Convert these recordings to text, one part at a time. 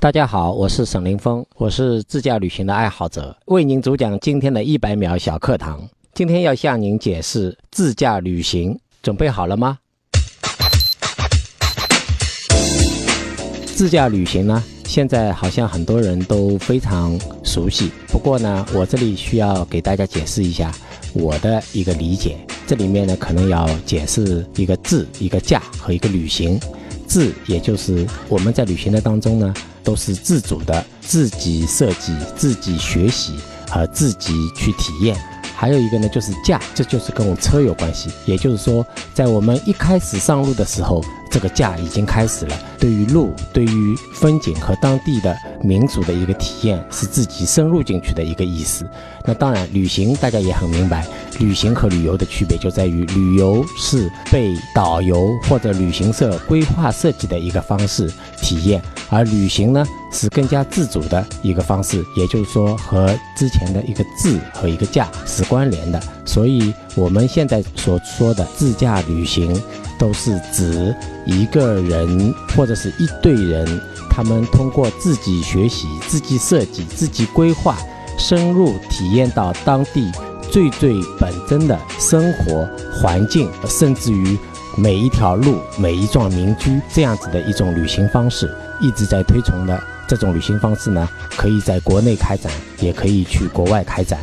大家好，我是沈凌峰，我是自驾旅行的爱好者，为您主讲今天的一百秒小课堂。今天要向您解释自驾旅行，准备好了吗？自驾旅行呢，现在好像很多人都非常熟悉。不过呢，我这里需要给大家解释一下我的一个理解。这里面呢，可能要解释一个自、一个驾和一个旅行。自，也就是我们在旅行的当中呢，都是自主的，自己设计、自己学习和自己去体验。还有一个呢，就是驾，这就是跟我车有关系。也就是说，在我们一开始上路的时候，这个假已经开始了。对于路、对于风景和当地的民族的一个体验，是自己深入进去的一个意思。那当然，旅行大家也很明白，旅行和旅游的区别就在于，旅游是被导游或者旅行社规划设计的一个方式体验，而旅行呢是更加自主的一个方式。也就是说，和之前的一个自和一个驾是关联的。所以，我们现在所说的自驾旅行，都是指一个人或者是一队人，他们通过自己学习、自己设计、自己规划，深入体验到当地最最本真的生活环境，甚至于每一条路、每一幢民居这样子的一种旅行方式，一直在推崇的这种旅行方式呢，可以在国内开展，也可以去国外开展。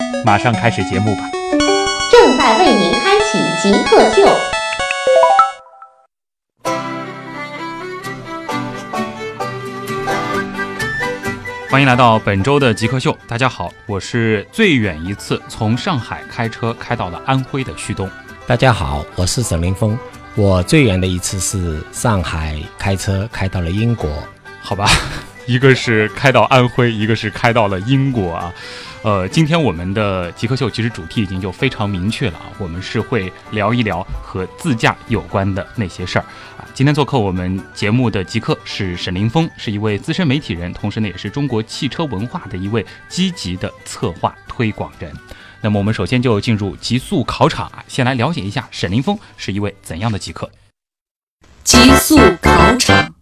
马上开始节目吧。正在为您开启极客秀。欢迎来到本周的极客秀。大家好，我是最远一次从上海开车开到了安徽的旭东。大家好，我是沈凌峰。我最远的一次是上海开车开到了英国。好吧，一个是开到安徽，一个是开到了英国啊。呃，今天我们的极客秀其实主题已经就非常明确了啊，我们是会聊一聊和自驾有关的那些事儿啊。今天做客我们节目的极客是沈凌峰，是一位资深媒体人，同时呢也是中国汽车文化的一位积极的策划推广人。那么我们首先就进入极速考场啊，先来了解一下沈凌峰是一位怎样的极客。极速考场，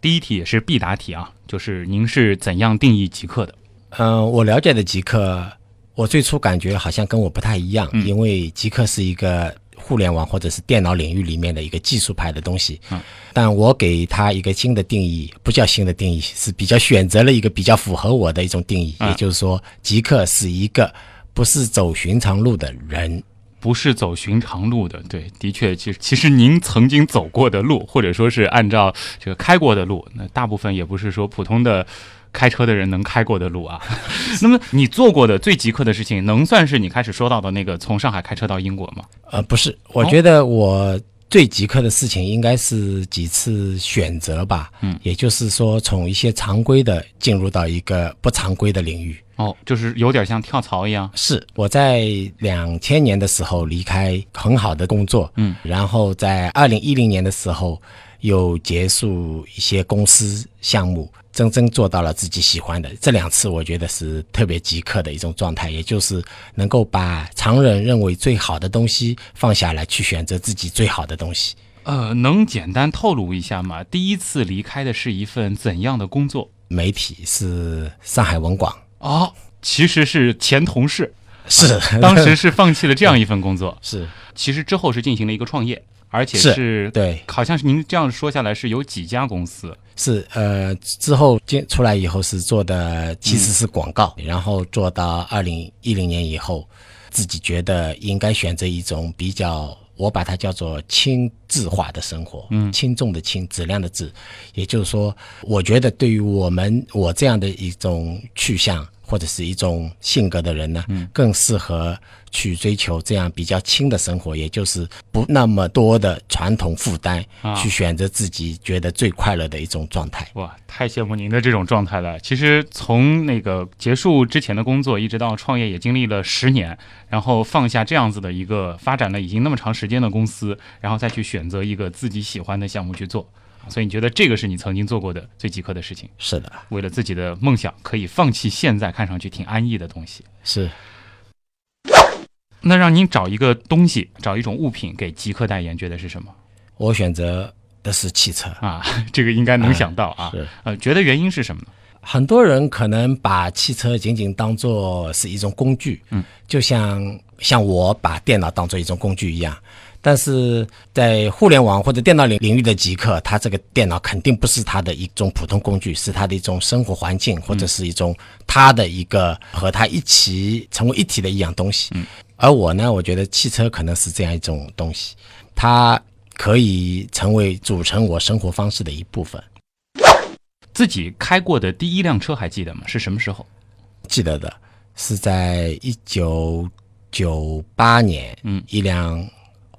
第一题也是必答题啊，就是您是怎样定义极客的？嗯，我了解的极客，我最初感觉好像跟我不太一样，嗯因为极客是一个互联网或者是电脑领域里面的一个技术派的东西。嗯，但我给他一个新的定义，不叫新的定义，是比较选择了一个比较符合我的一种定义，嗯也就是说，极客是一个不是走寻常路的人。不是走寻常路的，对，的确，其实其实您曾经走过的路，或者说是按照这个开过的路，那大部分也不是说普通的开车的人能开过的路啊。那么你做过的最极客的事情，能算是你开始说到的那个从上海开车到英国吗？呃，不是，我觉得我最极客的事情应该是几次选择吧。嗯，也就是说，从一些常规的进入到一个不常规的领域。哦，就是有点像跳槽一样。是我在两千年的时候离开很好的工作，嗯，然后在二零一零年的时候又结束一些公司项目，真正做到了自己喜欢的。这两次我觉得是特别极客的一种状态，也就是能够把常人认为最好的东西放下来，去选择自己最好的东西。呃，能简单透露一下吗？第一次离开的是一份怎样的工作？媒体是上海文广，哦，其实是前同事，是当时是放弃了这样一份工作。是其实之后是进行了一个创业，而且是是对。好像是您这样说下来是有几家公司，是呃，之后进出来以后是做的其实是广告，然后做到二零一零年以后，自己觉得应该选择一种比较，我把它叫做轻质化的生活，嗯。轻重的轻，质量的质，也就是说，我觉得对于我们我这样的一种去向。或者是一种性格的人呢，更适合去追求这样比较轻的生活，也就是不那么多的传统负担，啊去选择自己觉得最快乐的一种状态。哇，太羡慕您的这种状态了。其实从那个结束之前的工作，一直到创业，也经历了十年，然后放下这样子的一个发展了已经那么长时间的公司，然后再去选择一个自己喜欢的项目去做。所以你觉得这个是你曾经做过的最极客的事情？是的，为了自己的梦想，可以放弃现在看上去挺安逸的东西。是那让您找一个东西，找一种物品给极客代言，觉得是什么我选择的是汽车。啊？这个应该能想到啊。是呃，觉得原因是什么呢？很多人可能把汽车仅仅当做是一种工具，嗯，就像像我把电脑当做一种工具一样。但是在互联网或者电脑领领域的极客，他这个电脑肯定不是他的一种普通工具，是他的一种生活环境，或者是一种他的一个和他一起成为一体的一样东西。嗯，而我呢，我觉得汽车可能是这样一种东西，它可以成为组成我生活方式的一部分。自己开过的第一辆车还记得吗？是什么时候？记得的是在一九九八年，嗯，一辆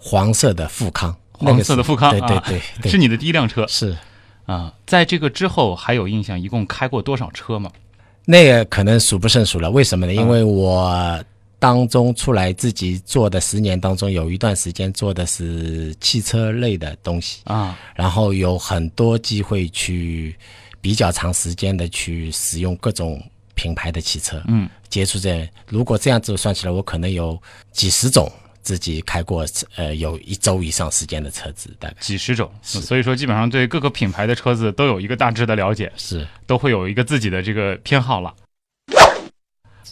黄色的富康，那黄色的富康，对对啊对对，是你的第一辆车是啊。在这个之后还有印象，一共开过多少车吗？那个可能数不胜数了。为什么呢？因嗯为我当中出来自己做的十年当中，有一段时间做的是汽车类的东西，啊，然后有很多机会去比较长时间的去使用各种品牌的汽车，嗯，接触这，如果这样子算起来，我可能有几十种自己开过，呃，有一周以上时间的车子，大概几十种，所以说基本上对各个品牌的车子都有一个大致的了解，是都会有一个自己的这个偏好了。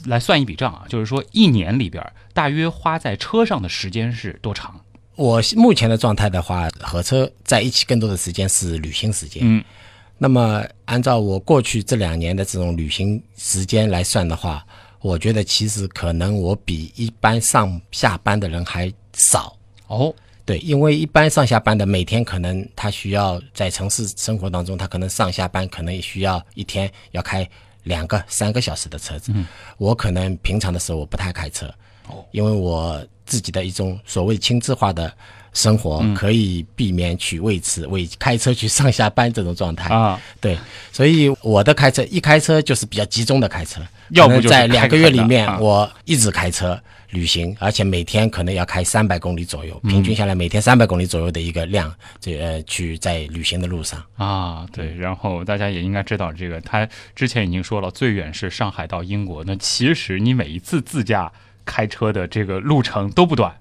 来算一笔账啊，就是说一年里边大约花在车上的时间是多长？我目前的状态的话，和车在一起更多的时间是旅行时间。嗯，那么按照我过去这两年的这种旅行时间来算的话，我觉得其实可能我比一般上下班的人还少。哦，对，因为一般上下班的每天可能他需要在城市生活当中，他可能上下班可能也需要一天要开两个、三个小时的车子。嗯，我可能平常的时候我不太开车，哦，因为我自己的一种所谓轻质化的生活，可以避免去为此为开车去上下班这种状态。啊，对，所以我的开车一开车就是比较集中的开车，要不就在两个月里面我一直开车旅行，而且每天可能要开三百公里左右，嗯平均下来每天三百公里左右的一个量，这呃去在旅行的路上。啊，对，然后大家也应该知道，这个他之前已经说了，最远是上海到英国。那其实你每一次自驾开车的这个路程都不短，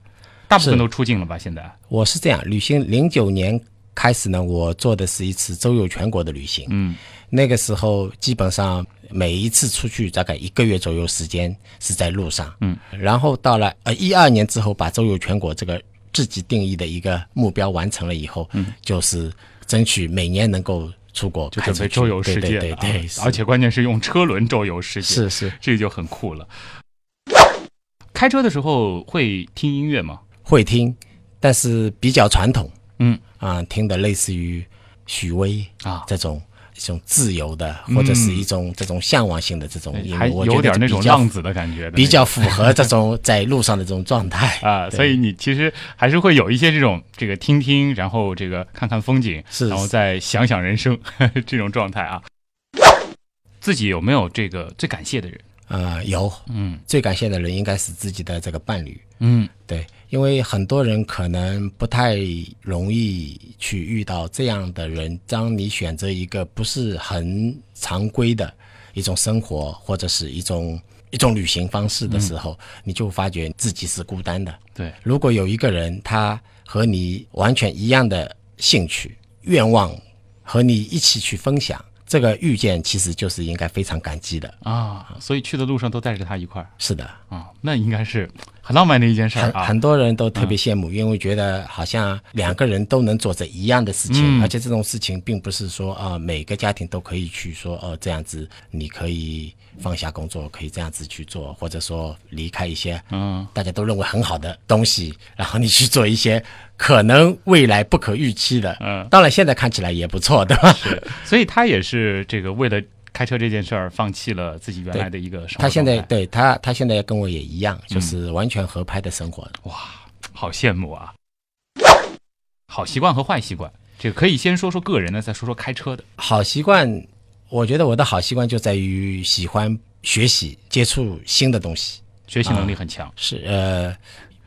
大部分都出境了吧？现在我是这样，旅行零九年开始呢，我做的是一次周游全国的旅行。嗯，那个时候基本上每一次出去大概一个月左右时间是在路上。嗯，然后到了呃一二年之后，把周游全国这个自己定义的一个目标完成了以后，嗯，就是争取每年能够出国就准备周游世界了啊对对对对，是而且关键是用车轮周游世界，是是这个就很酷了。开车的时候会听音乐吗？会听，但是比较传统。嗯。啊、听的类似于许巍啊，这种一种自由的，或者是一种这种向往性的这种音乐，还我有点那种浪子的感觉比较符合这种在路上的这种状态 啊，所以你其实还是会有一些这种这个听听，然后这个看看风景，是。然后再想想人生 这种状态啊。自己有没有这个最感谢的人？啊、有。嗯。最感谢的人应该是自己的这个伴侣，嗯。对，因为很多人可能不太容易去遇到这样的人。当你选择一个不是很常规的一种生活，或者是一种一种旅行方式的时候，你就发觉自己是孤单的。对，如果有一个人他和你完全一样的兴趣、愿望，和你一起去分享，这个遇见其实就是应该非常感激的。啊，所以去的路上都带着他一块儿是的，啊，那应该是很浪漫的一件事儿啊。很很多人都特别羡慕，因为觉得好像两个人都能做着一样的事情，嗯而且这种事情并不是说啊、每个家庭都可以去说哦、这样子你可以放下工作，可以这样子去做，或者说离开一些嗯大家都认为很好的东西，然后你去做一些可能未来不可预期的。嗯当然现在看起来也不错，对吧？是，所以他也是这个为了开车这件事儿放弃了自己原来的一个生活他现在对他他现在跟我也一样，嗯就是完全合拍的生活。哇好羡慕啊！好习惯和坏习惯，这个可以先说说个人的，再说说开车的。好习惯，我觉得我的好习惯就在于喜欢学习、接触新的东西。学习能力很强，是呃，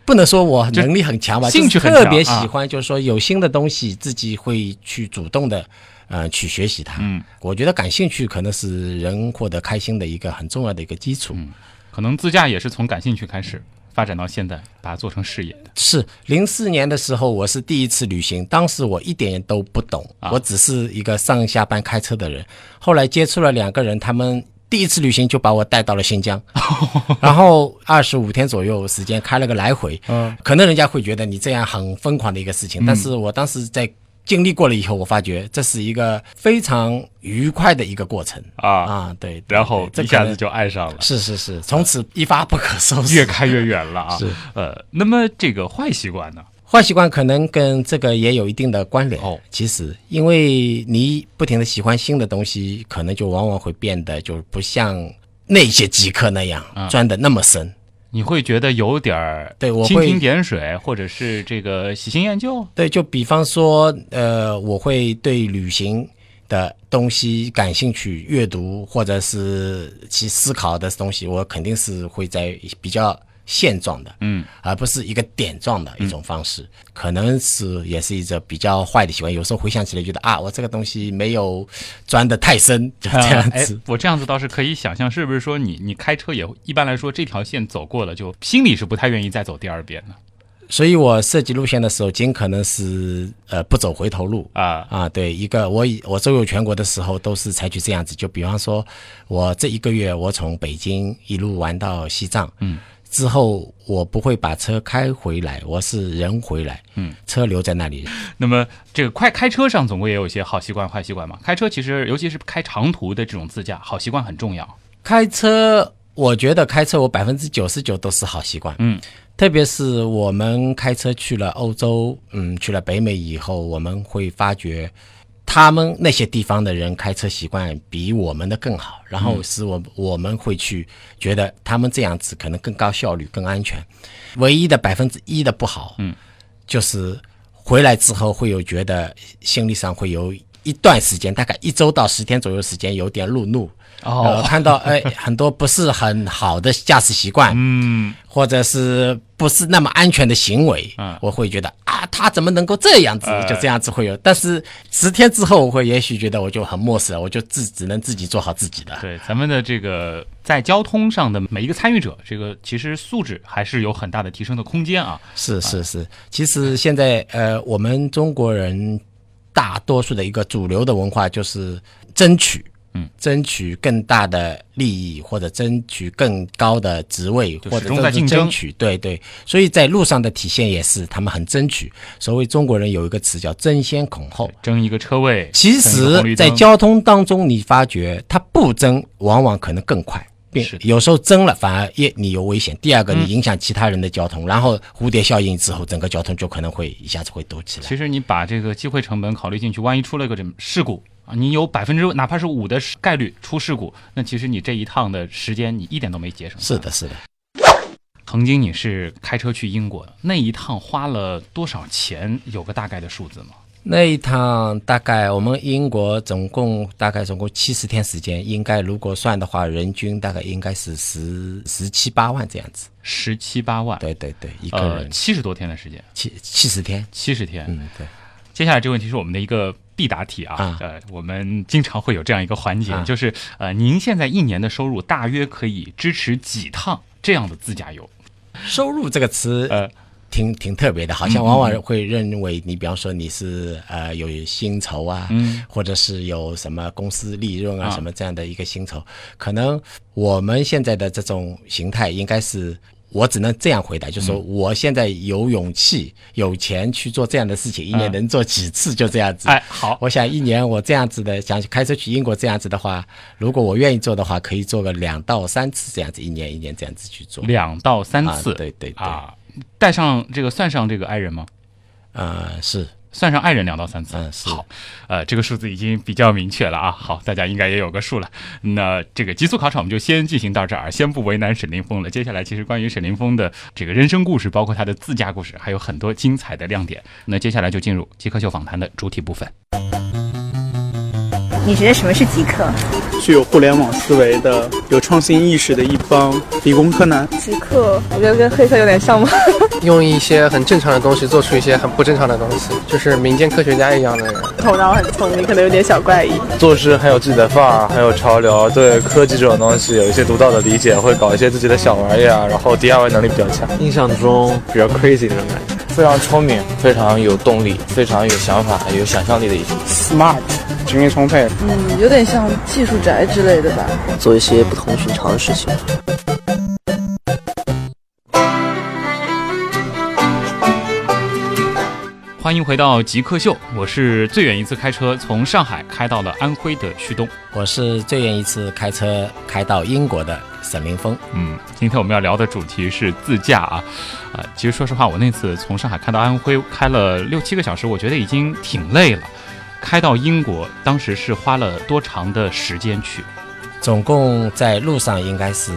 不能说我能力很强吧，兴趣就是特别喜欢，就是说有新的东西，自己会去主动的呃去学习它。嗯，我觉得感兴趣可能是人获得开心的一个很重要的一个基础。嗯可能自驾也是从感兴趣开始发展到现在，把它做成事业的。是零四年的时候，我是第一次旅行，当时我一点都不懂，啊我只是一个上下班开车的人。后来接触了两个人，他们第一次旅行就把我带到了新疆，然后二十五天左右时间开了个来回。嗯，可能人家会觉得你这样很疯狂的一个事情，但是我当时在经历过了以后，我发觉这是一个非常愉快的一个过程啊，啊。对，对然后一下子就爱上了。是是是，从此一发不可收拾。越开越远了啊！是呃，那么这个坏习惯呢？坏习惯可能跟这个也有一定的关联哦。其实，因为你不停的喜欢新的东西，可能就往往会变得就不像那些极客那样啊钻的那么深。你会觉得有点儿对我会蜻蜓点水，或者是这个喜新厌旧？对，就比方说，呃，我会对旅行的东西感兴趣，阅读或者是去思考的东西，我肯定是会在比较现状的，嗯，而不是一个点状的一种方式。可能是也是一个比较坏的习惯。有时候回想起来，觉得啊，我这个东西没有钻得太深，就这样哎子。，我这样子倒是可以想象，是不是说你你开车也一般来说这条线走过了，就心里是不太愿意再走第二遍的所以我设计路线的时候，尽可能是呃不走回头路。啊？啊，对，一个我以我周游全国的时候都是采取这样子，就比方说，我这一个月我从北京一路玩到西藏，嗯，之后我不会把车开回来，我是人回来，嗯，车留在那里。那么这个快开车上总归也有一些好习惯、坏习惯嘛。开车其实尤其是开长途的这种自驾，好习惯很重要。开车，我觉得开车我百分之九十九都是好习惯，嗯，特别是我们开车去了欧洲，嗯，去了北美以后，我们会发觉。他们那些地方的人开车习惯比我们的更好，然后使我我们会去觉得他们这样子可能更高效率、更安全。唯一的百分之一的不好，嗯，就是回来之后会有觉得心理上会有一段时间，大概一周到十天左右时间有点路怒，呃，看到哎很多不是很好的驾驶习惯，嗯，或者是不是那么安全的行为，嗯我会觉得啊，他怎么能够这样子？哎就这样子会有。但是十天之后，我会也许觉得我就很漠视了，我就自只能自己做好自己的。对，咱们的这个在交通上的每一个参与者，这个其实素质还是有很大的提升的空间啊。是是是，其实现在呃，我们中国人大多数的一个主流的文化就是争取。嗯，争取更大的利益，或者争取更高的职位，或者争争取，对对。所以在路上的体现也是，他们很争取。所谓中国人有一个词叫争先恐后，争一个车位，其实在交通当中，你发觉他不争，往往可能更快。并是有时候争了，反而一你有危险。第二个，嗯你影响其他人的交通，然后蝴蝶效应之后，整个交通就可能会一下子会堵起来。其实你把这个机会成本考虑进去，万一出了个什么事故啊，你有百分之哪怕是五的概率出事故，那其实你这一趟的时间你一点都没节省。是的，是的。曾经你是开车去英国的，那一趟花了多少钱？有个大概的数字吗？那一趟大概我们英国总共大概总共七十天时间，应该如果算的话，人均大概应该是十十七八万这样子。十七八万，对对对，一个七十多天的时间，七七十天。七十天。嗯，对。接下来这个问题是我们的一个必答题啊，啊。呃，我们经常会有这样一个环节，啊。就是呃，您现在一年的收入大约可以支持几趟这样的自驾游？收入这个词，呃，挺挺特别的，好像往往会认为你，比方说你是呃有薪酬啊，嗯。或者是有什么公司利润啊啊。什么这样的一个薪酬，可能我们现在的这种形态应该是。我只能这样回答，就是说，我现在有勇气、有钱去做这样的事情，一年能做几次，就这样子。哎，好，我想一年我这样子的，想开车去英国这样子的话，如果我愿意做的话，可以做个两到三次这样子，一年一年这样子去做。两到三次，啊对对对啊，带上这个算上这个爱人吗？呃，是算上爱人两到三次。嗯是好，呃，这个数字已经比较明确了啊。好，大家应该也有个数了。那这个极速考场我们就先进行到这儿，先不为难沈凌峰了。接下来其实关于沈凌峰的这个人生故事，包括他的自驾故事，还有很多精彩的亮点。那接下来就进入极客秀访谈的主体部分。你觉得什么是极客？具有互联网思维的、有创新意识的一帮理工科男。极客，我觉得跟黑客有点像吗？用一些很正常的东西做出一些很不正常的东西，就是民间科学家一样的人。头脑很聪明，可能有点小怪异。做事很有自己的范儿，很有潮流，对科技这种东西有一些独到的理解，会搞一些自己的小玩意儿，然后 DIY 能力比较强。印象中比较 crazy 那种感觉，非常聪明，非常有动力，非常有想法、有想象力的一种。smart，精力充沛。嗯，有点像技术宅之类的吧。做一些不同寻常的事情。欢迎回到极客秀，我是最远一次开车从上海开到了安徽的旭东。我是最远一次开车开到英国的沈林峰。嗯，今天我们要聊的主题是自驾啊，啊、其实说实话，我那次从上海开到安徽，开了六七个小时，我觉得已经挺累了。开到英国，当时是花了多长的时间去？总共在路上应该是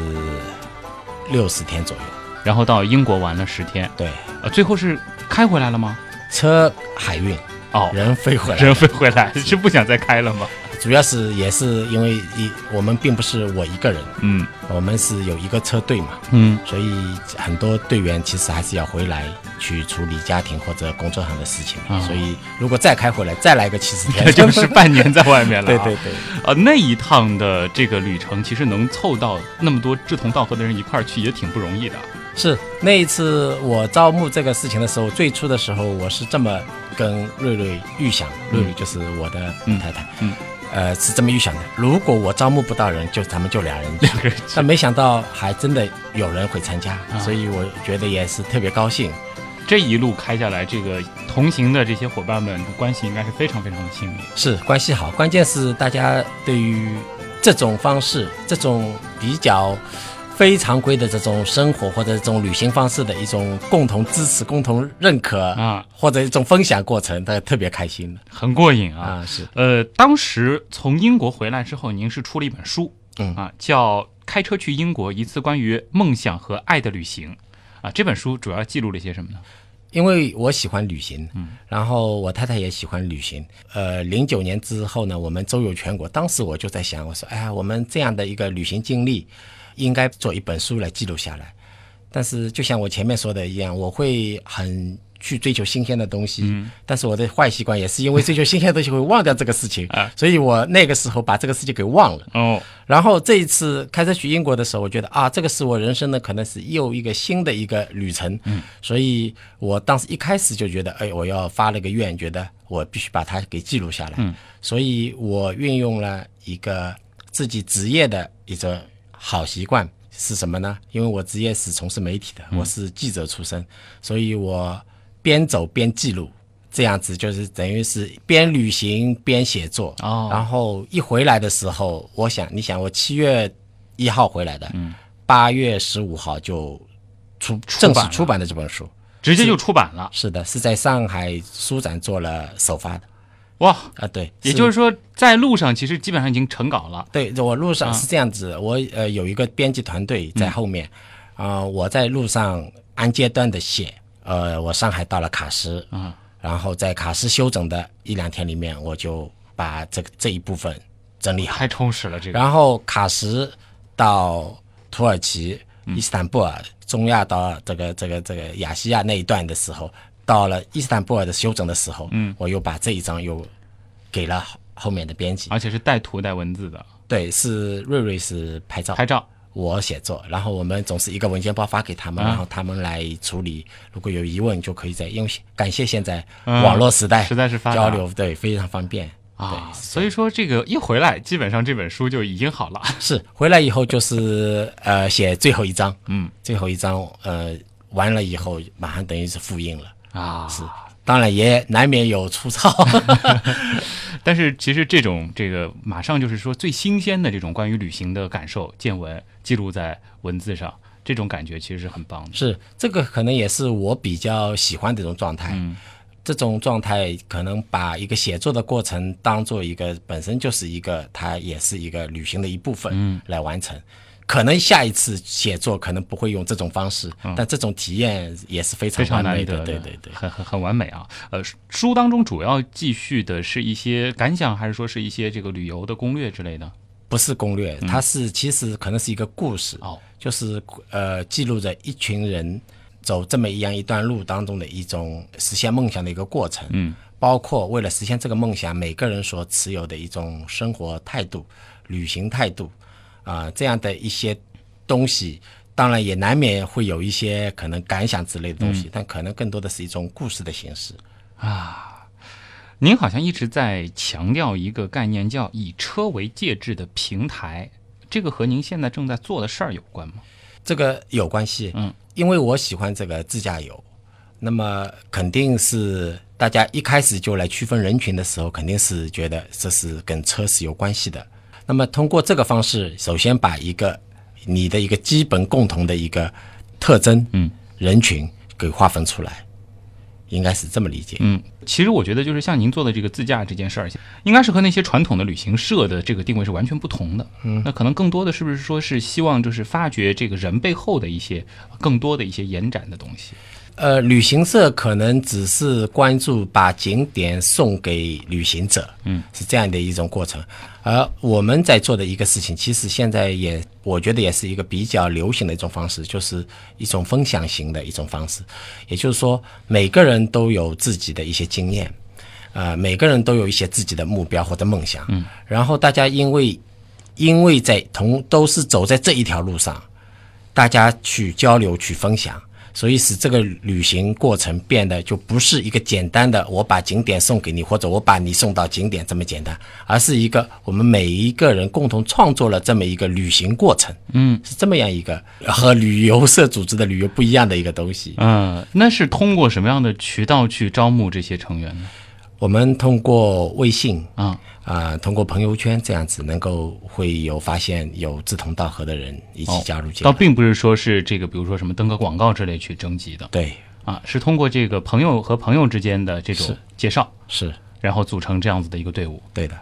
六十天左右。然后到英国玩了十天，对，呃，最后是开回来了吗？车海运，哦，人飞回来，人飞回来，是不想再开了吗？主要是也是因为一我们并不是我一个人，嗯。我们是有一个车队嘛，嗯，所以很多队员其实还是要回来去处理家庭或者工作上的事情。啊。所以如果再开回来，再来个七十天，那就是半年在外面了、对 对。对，呃，那一趟的这个旅程，其实能凑到那么多志同道合的人一块儿去，也挺不容易的。是那一次我招募这个事情的时候，最初的时候我是这么跟瑞瑞预想，瑞瑞就是我的太太，嗯呃是这么预想的。如果我招募不到人，就咱们就俩人。两个人但没想到还真的有人会参加，啊所以我觉得也是特别高兴。这一路开下来，这个同行的这些伙伴们关系应该是非常非常的亲密。是关系好，关键是大家对于这种方式，这种比较非常规的这种生活或者这种旅行方式的一种共同支持、共同认可啊，或者一种分享过程，大家特别开心的很过瘾啊！啊，是呃，当时从英国回来之后，您是出了一本书，嗯啊，叫《开车去英国：一次关于梦想和爱的旅行》啊。这本书主要记录了些什么呢？因为我喜欢旅行，嗯，然后我太太也喜欢旅行。呃，零九年之后呢，我们周游全国。当时我就在想，我说，哎呀，我们这样的一个旅行经历，应该做一本书来记录下来。但是就像我前面说的一样，我会很去追求新鲜的东西，嗯但是我的坏习惯也是因为追求新鲜的东西会忘掉这个事情，啊所以我那个时候把这个事情给忘了。哦，然后这一次开车去英国的时候，我觉得啊，这个是我人生的可能是又一个新的一个旅程。嗯，所以我当时一开始就觉得，哎，我要发了个愿，觉得我必须把它给记录下来。嗯，所以我运用了一个自己职业的一个好习惯是什么呢？因为我职业是从事媒体的，我是记者出身，所以我边走边记录。这样子就是等于是边旅行边写作。哦。然后一回来的时候，我想，你想我七月一号回来的，嗯，八月十五号就出正式出版的这本书，直接就出版了。是的，是在上海书展做了首发的哇，啊，对，也就是说，在路上其实基本上已经成稿了。对，我路上啊。是这样子，我呃有一个编辑团队在后面，啊、我在路上按阶段的写，呃，我上海到了卡什，啊，然后在卡什休整的一两天里面，我就把这个这一部分整理好，太充实了这个。然后卡什到土耳其、伊斯坦布尔、中亚到这个这个这个亚细亚那一段的时候，到了伊斯坦布尔的修整的时候，嗯我又把这一章又给了后后面的编辑。而且是带图带文字的对，是瑞瑞是拍照，拍照。我写作，然后我们总是一个文件包发给他们，啊然后他们来处理。如果有疑问，就可以在因为感谢现在嗯网络时代，实在是发交流，对，非常方便。啊，对所以说这个一回来，基本上这本书就已经好了。是回来以后就是呃写最后一章，嗯最后一章呃完了以后马上等于是复印了，啊，是，当然也难免有粗糙，但是其实这种这个马上就是说最新鲜的这种关于旅行的感受见闻记录在文字上，这种感觉其实是很棒的。是这个可能也是我比较喜欢的一种状态。嗯这种状态可能把一个写作的过程当做一个本身就是一个，它也是一个旅行的一部分，嗯，来完成。可能下一次写作可能不会用这种方式，但这种体验也是非常嗯非常完美的，难得的，对对对。很很很完美啊。呃，书当中主要记叙的是一些感想，还是说是一些这个旅游的攻略之类的？不是攻略，它是其实可能是一个故事，哦，就是呃记录着一群人走这么一样一段路当中的一种实现梦想的一个过程，嗯，包括为了实现这个梦想，每个人所持有的一种生活态度、旅行态度啊、这样的一些东西，当然也难免会有一些可能感想之类的东西，但可能更多的是一种故事的形式。啊，您好像一直在强调一个概念，叫以车为介质的平台，这个和您现在正在做的事儿有关吗？这个有关系，嗯，因为我喜欢这个自驾游，那么肯定是大家一开始就来区分人群的时候，肯定是觉得这是跟车是有关系的。那么通过这个方式，首先把一个你的一个基本共同的一个特征，嗯，人群给划分出来，应该是这么理解。嗯，其实我觉得就是像您做的这个自驾这件事儿，应该是和那些传统的旅行社的这个定位是完全不同的。嗯，那可能更多的是不是说是希望就是发掘这个人背后的一些更多的一些延展的东西？呃，旅行社可能只是关注把景点送给旅行者，嗯，是这样的一种过程。而我们在做的一个事情，其实现在也我觉得也是一个比较流行的一种方式，就是一种分享型的一种方式。也就是说，每个人都有自己的一些经验，呃，每个人都有一些自己的目标或者梦想，嗯，然后大家因为因为在同都是走在这一条路上，大家去交流去分享。所以使这个旅行过程变得就不是一个简单的我把景点送给你，或者我把你送到景点这么简单，而是一个我们每一个人共同创作了这么一个旅行过程，嗯，是这么样一个和旅游社组织的旅游不一样的一个东西。嗯，那是通过什么样的渠道去招募这些成员呢？我们通过微信啊啊、通过朋友圈这样子，能够会有发现有志同道合的人一起加入进来。倒并不是说是这个，比如说什么登个广告之类去征集的，对，啊，是通过这个朋友和朋友之间的这种介绍，是然后组成这样子的一个队伍。对的。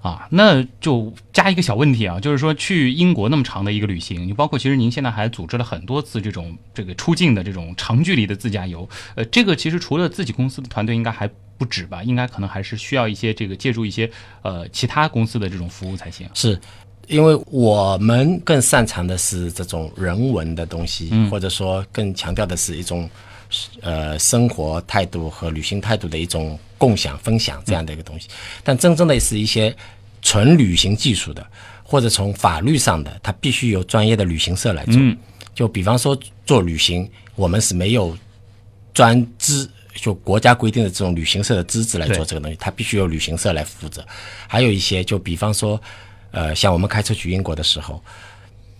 啊，那就加一个小问题啊，就是说去英国那么长的一个旅行，你包括其实您现在还组织了很多次这种这个出境的这种长距离的自驾游，呃，这个其实除了自己公司的团队应该还不止吧，应该可能还是需要一些这个借助一些呃其他公司的这种服务才行。是，因为我们更擅长的是这种人文的东西，嗯或者说更强调的是一种呃生活态度和旅行态度的一种共享分享这样的一个东西。但真正的是一些纯旅行技术的，或者从法律上的，它必须由专业的旅行社来做。嗯就比方说做旅行，我们是没有专资，就国家规定的这种旅行社的资质来做这个东西，它必须由旅行社来负责。还有一些，就比方说，呃，像我们开车去英国的时候，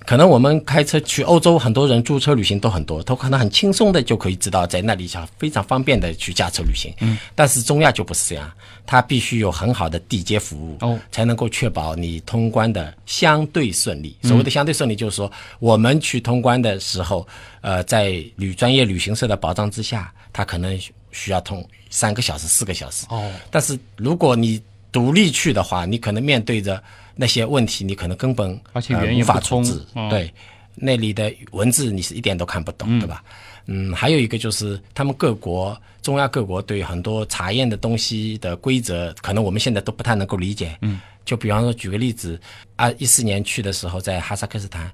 可能我们开车去欧洲，很多人租车旅行都很多，都可能很轻松的就可以知道在那里想非常方便的去驾车旅行。嗯，但是中亚就不是这样，它必须有很好的地接服务，哦，才能够确保你通关的相对顺利。所谓的相对顺利，就是说我们去通关的时候，呃，在旅专业旅行社的保障之下，它可能需要通三个小时、四个小时。哦，但是如果你独立去的话，你可能面对着那些问题，你可能根本无法不通处置。嗯对，那里的文字你是一点都看不懂，对吧？嗯，还有一个就是他们各国中亚各国对很多查验的东西的规则，可能我们现在都不太能够理解。嗯，就比方说举个例子，啊，一四年去的时候在哈萨克斯坦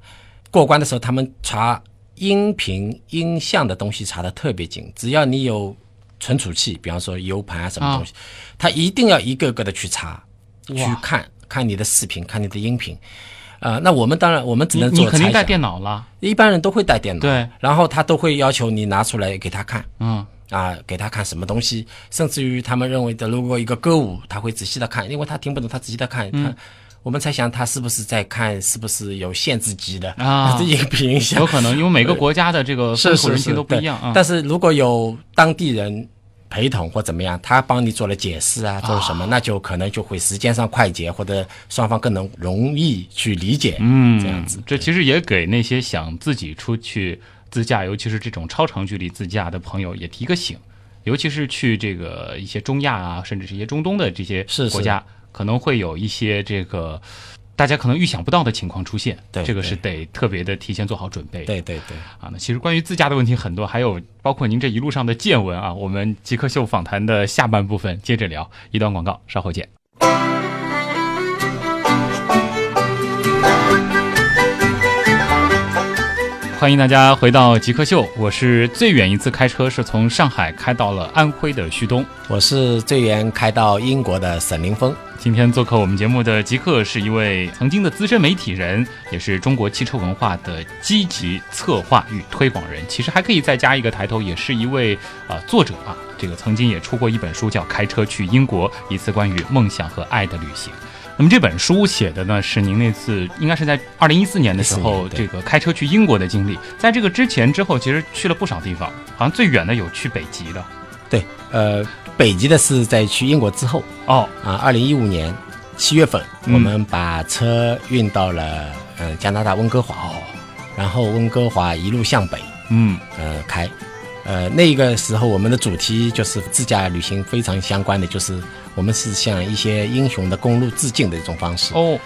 过关的时候，他们查音频音像的东西查的特别紧，只要你有存储器，比方说 U 盘啊什么东西，他一定要一个个的去查，去看看你的视频，看你的音频。啊、那我们当然我们只你能你肯定带电脑了，一般人都会带电脑，对，然后他都会要求你拿出来给他看，嗯，啊，给他看什么东西，甚至于他们认为的，如果一个歌舞，他会仔细的看，因为他听不懂，他仔细的看，嗯。他我们猜想他是不是在看，是不是有限制级的啊。这音频音响，有可能因为每个国家的这个风是是是土人情都不一对样啊。但是如果有当地人陪同或怎么样，他帮你做了解释啊，做了什么，那就可能就会时间上快捷，或者双方更能容易去理解，嗯，这样子。这其实也给那些想自己出去自驾，尤其是这种超长距离自驾的朋友也提个醒。尤其是去这个一些中亚啊，甚至是一些中东的这些是是国家，可能会有一些这个大家可能预想不到的情况出现。对这个是得特别的提前做好准备。对对对，啊，那其实关于自驾的问题很多，还有包括您这一路上的见闻啊，我们极客秀访谈的下半部分接着聊。一段广告，稍后见。欢迎大家回到极客秀，我是最远一次开车是从上海开到了安徽的旭东。我是最远开到英国的沈凌峰。今天做客我们节目的极客是一位曾经的资深媒体人，也是中国汽车文化的积极策划与推广人。其实还可以再加一个抬头，也是一位啊、呃作者啊。这个曾经也出过一本书，叫《开车去英国：一次关于梦想和爱的旅行》。那么这本书写的呢，是您那次应该是在二零一四年的时候，这个开车去英国的经历。在这个之前之后，其实去了不少地方，好像最远的有去北极的。对，呃，北极的是在去英国之后。哦，啊，二零一五年七月份，嗯。我们把车运到了嗯、呃加拿大温哥华哦，然后温哥华一路向北，嗯，呃开，呃那个时候我们的主题就是自驾旅行非常相关的，就是我们是向一些英雄的公路致敬的一种方式。哦，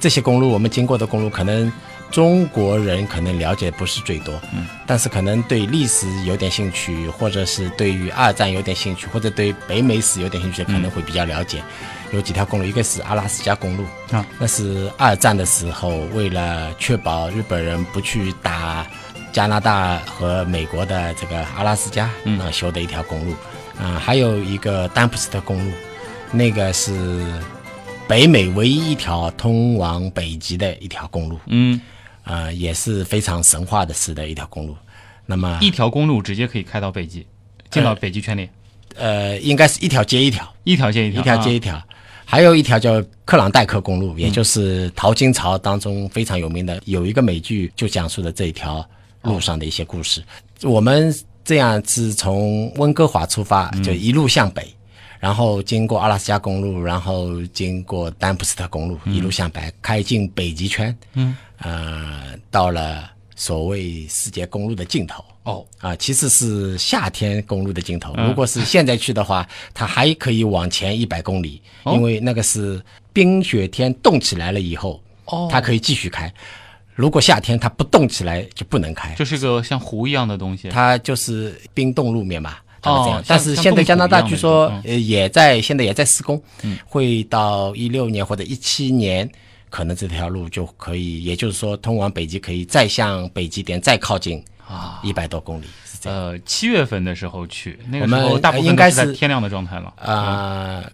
这些公路我们经过的公路，可能中国人可能了解不是最多，嗯，但是可能对历史有点兴趣，或者是对于二战有点兴趣，或者对北美史有点兴趣，可能会比较了解。有几条公路，一个是阿拉斯加公路，啊，那是二战的时候为了确保日本人不去打加拿大和美国的这个阿拉斯加，嗯。啊修的一条公路，啊，还有一个丹普斯特公路，那个是北美唯一一条通往北极的一条公路，嗯，呃，也是非常神话的式的一条公路。那么一条公路直接可以开到北极，进到呃北极圈里，呃，应该是一条接一条，一条接一条，一条接一啊。条。还有一条叫克朗戴克公路，也就是淘金潮当中非常有名的，有一个美剧就讲述了这一条路上的一些故事。我们这样是从温哥华出发，就一路向北，然后经过阿拉斯加公路，然后经过丹普斯特公路，一路向北开进北极圈，嗯，呃，到了所谓世界公路的尽头。哦，啊，其实是夏天公路的尽头。嗯如果是现在去的话，它还可以往前一百公里，哦因为那个是冰雪天冻起来了以后，哦它可以继续开。如果夏天它不冻起来就不能开，就是个像湖一样的东西，它就是冰冻路面嘛。哦但是现在加拿大据说呃也在现在也在施工，嗯。会到一六年或者一七年，可能这条路就可以，也就是说通往北极可以再向北极点再靠近啊。一百多公里，是这样。呃，七月份的时候去，那个我们时候大部分应该是在天亮的状态了。呃，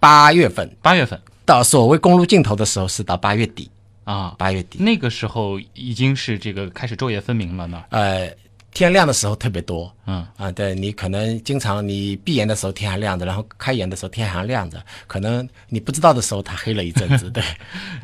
八月份。八月份。到所谓公路尽头的时候是到八月底，啊，八月底，那个时候已经是这个开始昼夜分明了呢。呃，天亮的时候特别多。嗯啊，对你可能经常你闭眼的时候天还亮着，然后开眼的时候天还亮着，可能你不知道的时候它黑了一阵子。对，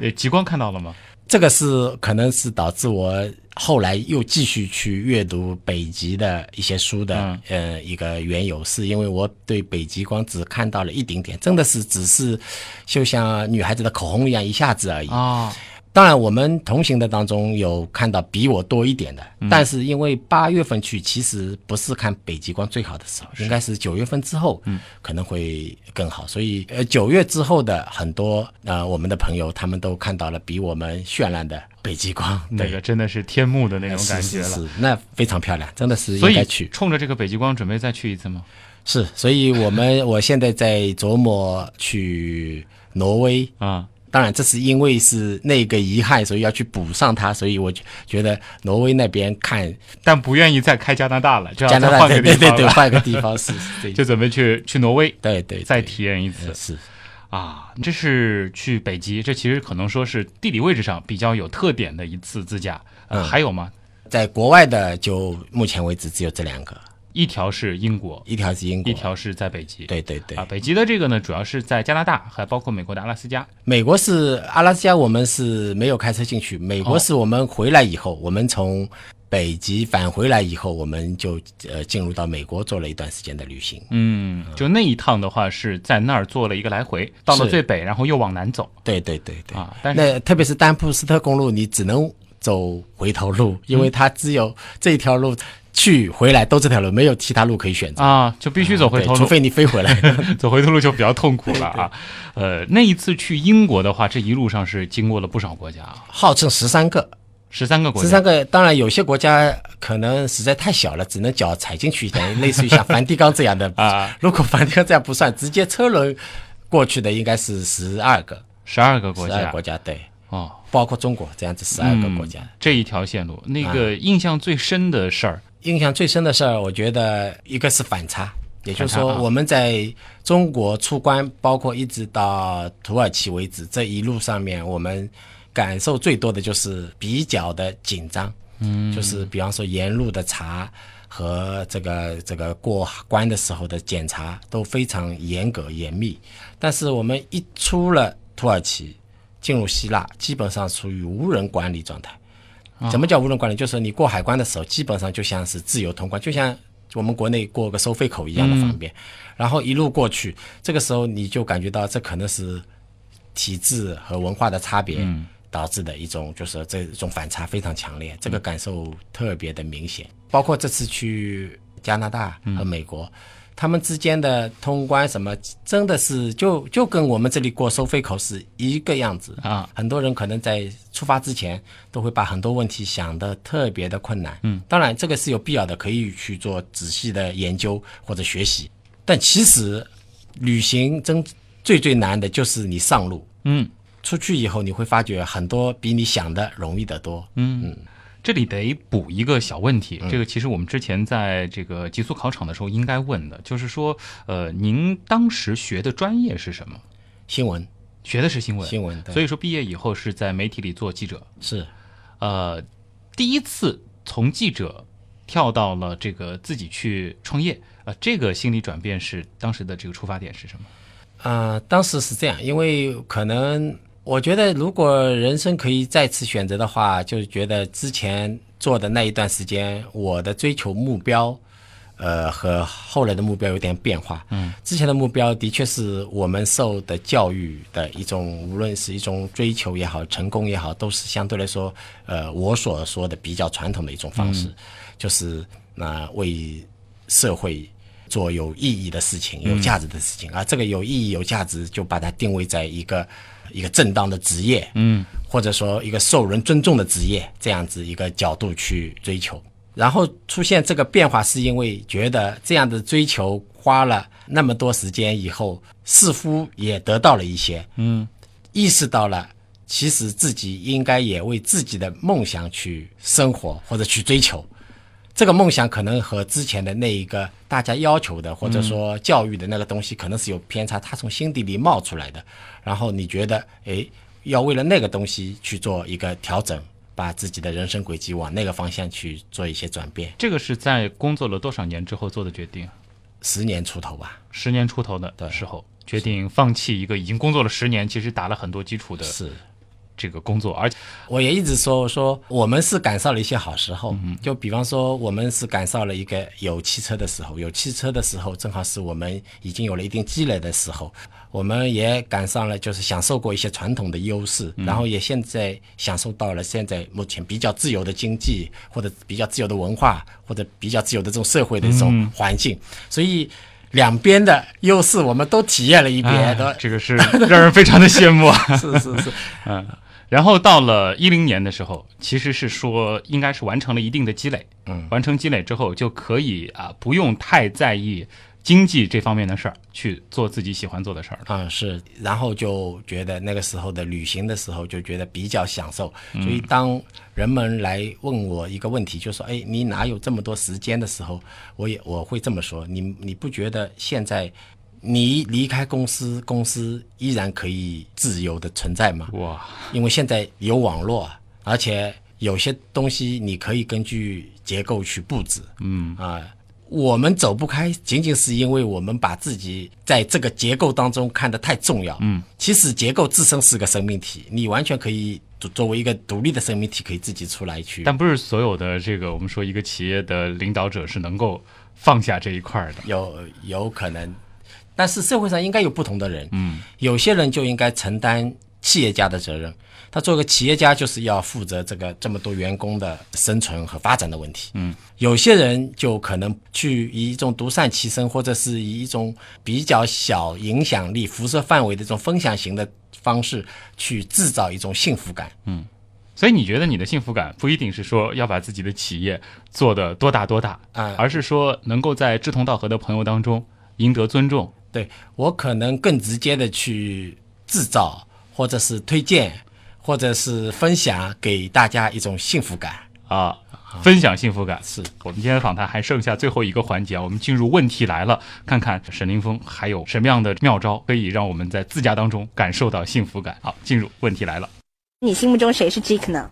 呃，极光看到了吗？这个是可能是导致我后来又继续去阅读北极的一些书的、嗯呃一个缘由，是因为我对北极光只看到了一丁点，真的是只是就像女孩子的口红一样一下子而已。啊，当然，我们同行的当中有看到比我多一点的，嗯但是因为八月份去，其实不是看北极光最好的时候，应该是九月份之后，嗯，可能会更好。所以，呃，九月之后的很多呃我们的朋友，他们都看到了比我们绚烂的北极光，那个真的是天幕的那种感觉了。是是，那非常漂亮，真的是应该去。冲着这个北极光准备再去一次吗？是，所以我们我现在在琢磨去挪威啊。当然，这是因为是那个遗憾，所以要去补上它，所以我觉得挪威那边看但不愿意再开加拿大了，就要加拿大再换个地对对对，方了换个地方是，对就准备去去挪威，对对，再体验一次。是啊，这是去北极，这其实可能说是地理位置上比较有特点的一次自驾。呃，嗯还有吗？在国外的就目前为止只有这两个，一条是英国，一条是英国，一条是在北极。对对对啊，北极的这个呢，主要是在加拿大，还包括美国的阿拉斯加。美国是阿拉斯加，我们是没有开车进去。美国哦是我们回来以后，我们从北极返回来以后，我们就呃进入到美国做了一段时间的旅行。嗯，就那一趟的话是在那儿做了一个来回，到了最北，然后又往南走。对对对对啊，但是那特别是丹普斯特公路，你只能走回头路，因为他只有这一条路去回来都这条路，没有其他路可以选择。啊，就必须走回头路，对除非你飞回来。走回头路就比较痛苦了啊。呃，那一次去英国的话，这一路上是经过了不少国家啊，号称十三个，十三个国家，十三个。当然，有些国家可能实在太小了，只能脚踩进去，等于类似于像梵蒂冈这样的 啊。如果梵蒂冈这样不算，直接车轮过去的应该是十二个，十二个国家，十二个国家对。哦，包括中国这样子十二个国家、嗯，这一条线路，那个印象最深的事儿、啊，印象最深的事儿，我觉得一个是反差，也就是说我们在中国出关，包括一直到土耳其为止，这一路上面我们感受最多的就是比较的紧张，嗯，就是比方说沿路的查和这个这个过关的时候的检查都非常严格严密，但是我们一出了土耳其。进入希腊，基本上处于无人管理状态。什么叫无人管理？就是你过海关的时候，基本上就像是自由通关，就像我们国内过个收费口一样的方便。嗯、然后一路过去，这个时候你就感觉到这可能是体制和文化的差别导致的一种，就是这种反差非常强烈，这个感受特别的明显。包括这次去加拿大和美国。他们之间的通关什么，真的是就就跟我们这里过收费口是一个样子啊！很多人可能在出发之前都会把很多问题想得特别的困难。嗯，当然这个是有必要的，可以去做仔细的研究或者学习。但其实旅行真最最难的就是你上路。嗯，出去以后你会发觉很多比你想的容易得多。嗯嗯。这里得补一个小问题，嗯这个其实我们之前在这个极速考场的时候应该问的，就是说，呃，您当时学的专业是什么？新闻，学的是新闻，新闻。所以说毕业以后是在媒体里做记者，是，呃，第一次从记者跳到了这个自己去创业，呃，这个心理转变是当时的这个出发点是什么？啊、呃，当时是这样，因为可能。我觉得，如果人生可以再次选择的话，就是觉得之前做的那一段时间，我的追求目标，呃，和后来的目标有点变化。嗯，之前的目标的确是我们受的教育的一种，无论是一种追求也好，成功也好，都是相对来说，呃，我所说的比较传统的一种方式，嗯、就是那、呃、为社会。做有意义的事情、有价值的事情，而、嗯、这个有意义、有价值，就把它定位在一个一个正当的职业，嗯，或者说一个受人尊重的职业，这样子一个角度去追求。然后出现这个变化，是因为觉得这样的追求花了那么多时间以后，似乎也得到了一些，嗯，意识到了其实自己应该也为自己的梦想去生活或者去追求。这个梦想可能和之前的那一个大家要求的或者说教育的那个东西可能是有偏差，他从心底里冒出来的。然后你觉得，诶，要为了那个东西去做一个调整，把自己的人生轨迹往那个方向去做一些转变。这个是在工作了多少年之后做的决定？十年出头吧。十年出头的时候，决定放弃一个已经工作了十年，其实打了很多基础的。是。这个工作，而且我也一直说说我们是赶上了一些好时候，嗯、就比方说我们是赶上了一个有汽车的时候，有汽车的时候正好是我们已经有了一定积累的时候，我们也赶上了就是享受过一些传统的优势，嗯、然后也现在享受到了现在目前比较自由的经济或者比较自由的文化或者比较自由的这种社会的这种环境，嗯、所以。两边的优势我们都体验了一遍，啊、这个是 让人非常的羡慕。是是是，嗯。然后到了一零年的时候，其实是说应该是完成了一定的积累，嗯，完成积累之后就可以啊，不用太在意经济这方面的事儿，去做自己喜欢做的事儿啊、嗯，是。然后就觉得那个时候的旅行的时候，就觉得比较享受。嗯、所以当人们来问我一个问题，就说：“哎，你哪有这么多时间的时候？”我也我会这么说：“你你不觉得现在？”你离开公司，公司依然可以自由的存在吗？哇！因为现在有网络，而且有些东西你可以根据结构去布置。嗯啊，我们走不开，仅仅是因为我们把自己在这个结构当中看得太重要。嗯，其实结构自身是个生命体，你完全可以作为一个独立的生命体，可以自己出来去。但不是所有的这个我们说一个企业的领导者是能够放下这一块的。有有可能。但是社会上应该有不同的人，嗯，有些人就应该承担企业家的责任。他做个企业家，就是要负责这个这么多员工的生存和发展的问题。嗯，有些人就可能去以一种独善其身，或者是以一种比较小影响力、辐射范围的这种分享型的方式去制造一种幸福感。嗯，所以你觉得你的幸福感不一定是说要把自己的企业做得多大多大啊而是说能够在志同道合的朋友当中赢得尊重。对我可能更直接的去制造，或者是推荐，或者是分享给大家一种幸福感。啊，分享幸福感是我们今天的访谈还剩下最后一个环节啊，我们进入问题来了，看看沈凌峰还有什么样的妙招可以让我们在自驾当中感受到幸福感。好，进入问题来了。你心目中谁是 Jake 呢？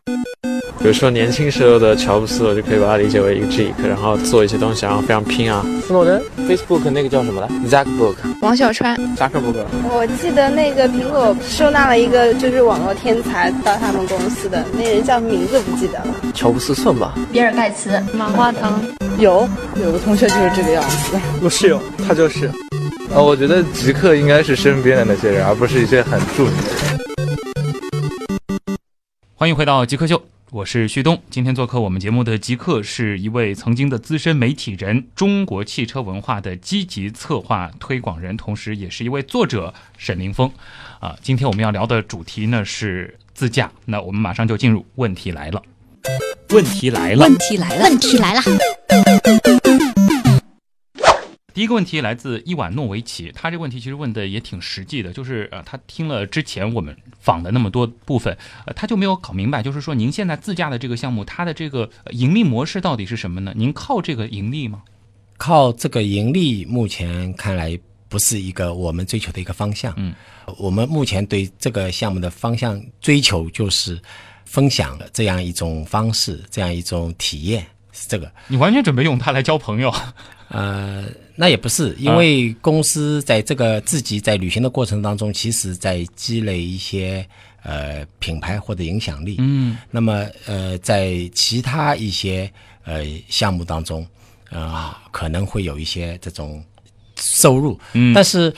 比如说年轻时候的乔布斯，我就可以把它理解为一个 geek，然后做一些东西，然后非常拼啊。斯诺登，Facebook 那个叫什么来？Zuckerberg，王小川，扎克伯格。我记得那个苹果收纳了一个就是网络天才到他们公司的那人叫名字不记得了。乔布斯算吧，比尔盖茨、马化腾，有有个同学就是这个样子。我室友他就是。呃，我觉得极客应该是身边的那些人，而不是一些很著名的人。欢迎回到极客秀，我是旭东。今天做客我们节目的极客是一位曾经的资深媒体人，中国汽车文化的积极策划推广人，同时也是一位作者沈凌峰。啊，今天我们要聊的主题呢是自驾。那我们马上就进入问题来了。问题来了，问题来了，问题来了。第一个问题来自伊瓦诺维奇，他这个问题其实问的也挺实际的，就是呃，他听了之前我们访的那么多部分，呃，他就没有搞明白，就是说您现在自驾的这个项目，它的这个呃盈利模式到底是什么呢？您靠这个盈利吗？靠这个盈利，目前看来不是一个我们追求的一个方向。嗯，我们目前对这个项目的方向追求就是分享的这样一种方式，这样一种体验，是这个。你完全准备用它来交朋友？呃，那也不是，因为公司在这个自己在旅行的过程当中，其实在积累一些呃品牌或者影响力。嗯，那么呃，在其他一些呃项目当中，啊、可能会有一些这种收入。嗯但是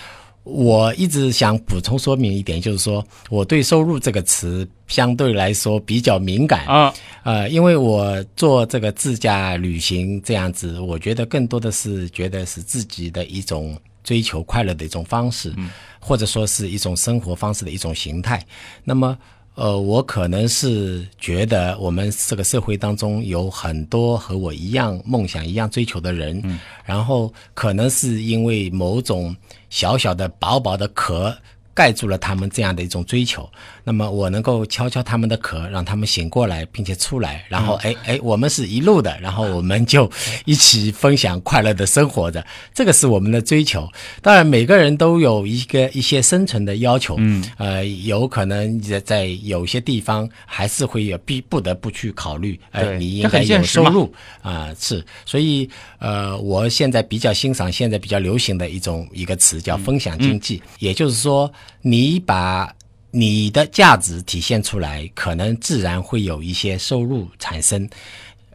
我一直想补充说明一点，就是说我对“收入”这个词相对来说比较敏感啊。呃，因为我做这个自驾旅行这样子，我觉得更多的是觉得是自己的一种追求快乐的一种方式，嗯或者说是一种生活方式的一种形态。那么，呃，我可能是觉得我们这个社会当中有很多和我一样梦想、一样追求的人，嗯然后可能是因为某种小小的、薄薄的壳。盖住了他们这样的一种追求，那么我能够敲敲他们的壳，让他们醒过来，并且出来，然后哎哎，我们是一路的，然后我们就一起分享快乐的生活的，这个是我们的追求。当然，每个人都有一个一些生存的要求，嗯，呃，有可能在在有些地方还是会有必不得不去考虑，呃，你应该有收入。啊、是，所以呃，我现在比较欣赏现在比较流行的一种一个词叫分享经济，也就是说，你把你的价值体现出来，可能自然会有一些收入产生。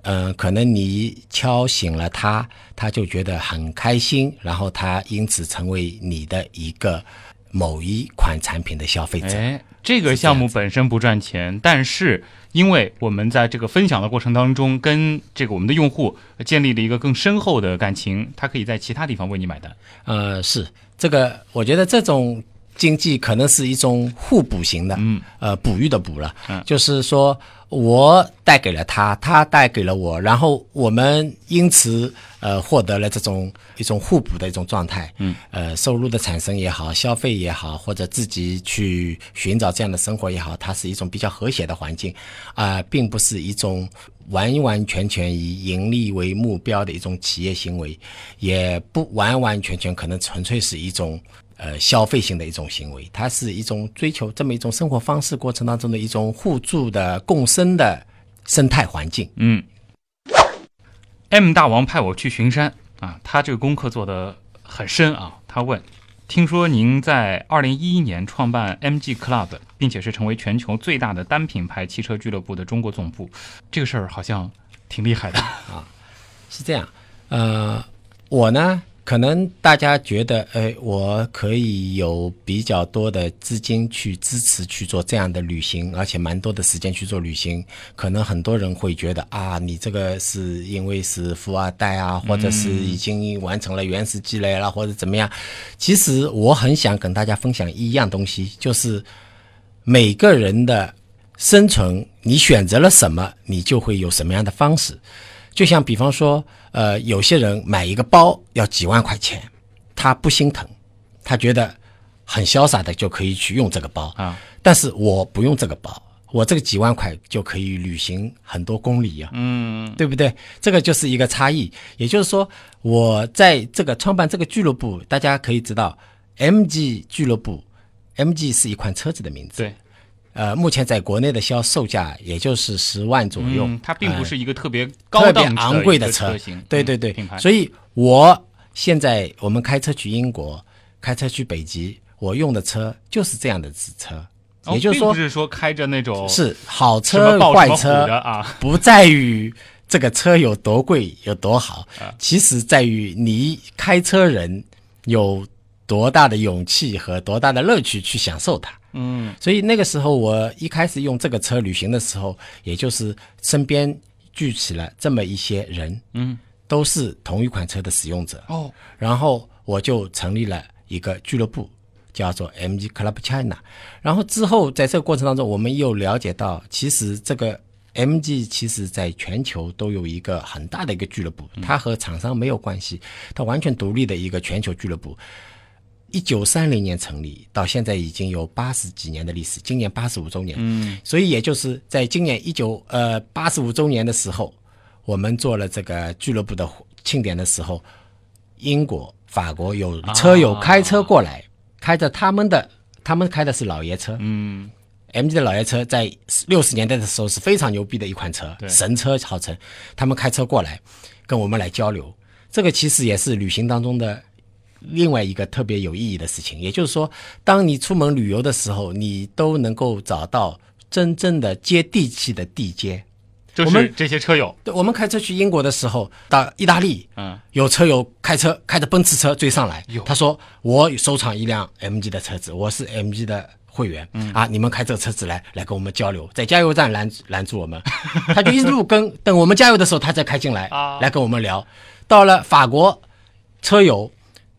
嗯、可能你敲醒了他，他就觉得很开心，然后他因此成为你的一个某一款产品的消费者。哎，这个项目本身不赚钱，但是因为我们在这个分享的过程当中，跟这个我们的用户建立了一个更深厚的感情，他可以在其他地方为你买单。呃，是这个，我觉得这种经济可能是一种互补型的，嗯，呃，哺育的哺了，嗯。就是说我带给了他，他带给了我，然后我们因此呃获得了这种一种互补的一种状态，嗯，呃，收入的产生也好，消费也好，或者自己去寻找这样的生活也好，它是一种比较和谐的环境，啊、并不是一种完完全全以盈利为目标的一种企业行为，也不完完全全可能纯粹是一种呃消费性的一种行为，它是一种追求这么一种生活方式过程当中的一种互助的共生的生态环境。嗯，M 大王派我去巡山啊，他这个功课做的很深啊。他问，听说您在二零一一年创办 MG Club，并且是成为全球最大的单品牌汽车俱乐部的中国总部，这个事儿好像挺厉害的啊。是这样，呃，我呢可能大家觉得，哎，我可以有比较多的资金去支持去做这样的旅行，而且蛮多的时间去做旅行。可能很多人会觉得啊，你这个是因为是富二代啊，或者是已经完成了原始积累了，或者怎么样。其实我很想跟大家分享一样东西，就是每个人的生存，你选择了什么，你就会有什么样的方式。就像比方说，呃，有些人买一个包要几万块钱，他不心疼，他觉得很潇洒的就可以去用这个包啊。但是我不用这个包，我这个几万块就可以旅行很多公里呀，嗯，对不对？这个就是一个差异。也就是说，我在这个创办这个俱乐部，大家可以知道，MG 俱乐部，MG 是一款车子的名字，对。呃，目前在国内的销售价也就是十万左右，它并不是一个特别特别昂贵的车。型，对对对。所以我现在我们开车去英国，开车去北极，我用的车就是这样的子车，也就是说，不是说开着那种是好车坏车啊，不在于这个车有多贵有多好，其实在于你开车人有多大的勇气和多大的乐趣去享受它。嗯，所以那个时候我一开始用这个车旅行的时候，也就是身边聚起了这么一些人，嗯，都是同一款车的使用者哦。然后我就成立了一个俱乐部，叫做 MG Club China。然后之后在这个过程当中，我们又了解到，其实这个 MG 其实在全球都有一个很大的一个俱乐部，它和厂商没有关系，它完全独立的一个全球俱乐部。一九三零年成立，到现在已经有八十几年的历史，今年八十五周年。嗯，所以也就是在今年一九呃八十五周年的时候，我们做了这个俱乐部的庆典的时候，英国、法国有车友开车过来，开着他们的，他们开的是老爷车。嗯，MG 的老爷车在六十年代的时候是非常牛逼的一款车，神车号称。他们开车过来跟我们来交流，这个其实也是旅行当中的。另外一个特别有意义的事情，也就是说，当你出门旅游的时候，你都能够找到真正的接地气的地接。就是这些车友，对，我们开车去英国的时候，到意大利，嗯，有车友开车开着奔驰车追上来，他说：“我收藏一辆 MG 的车子，我是 MG 的会员，啊，你们开这个车子来来跟我们交流，在加油站拦拦住我们，他就一路跟等我们加油的时候，他再开进来，来跟我们聊。到了法国，车友。”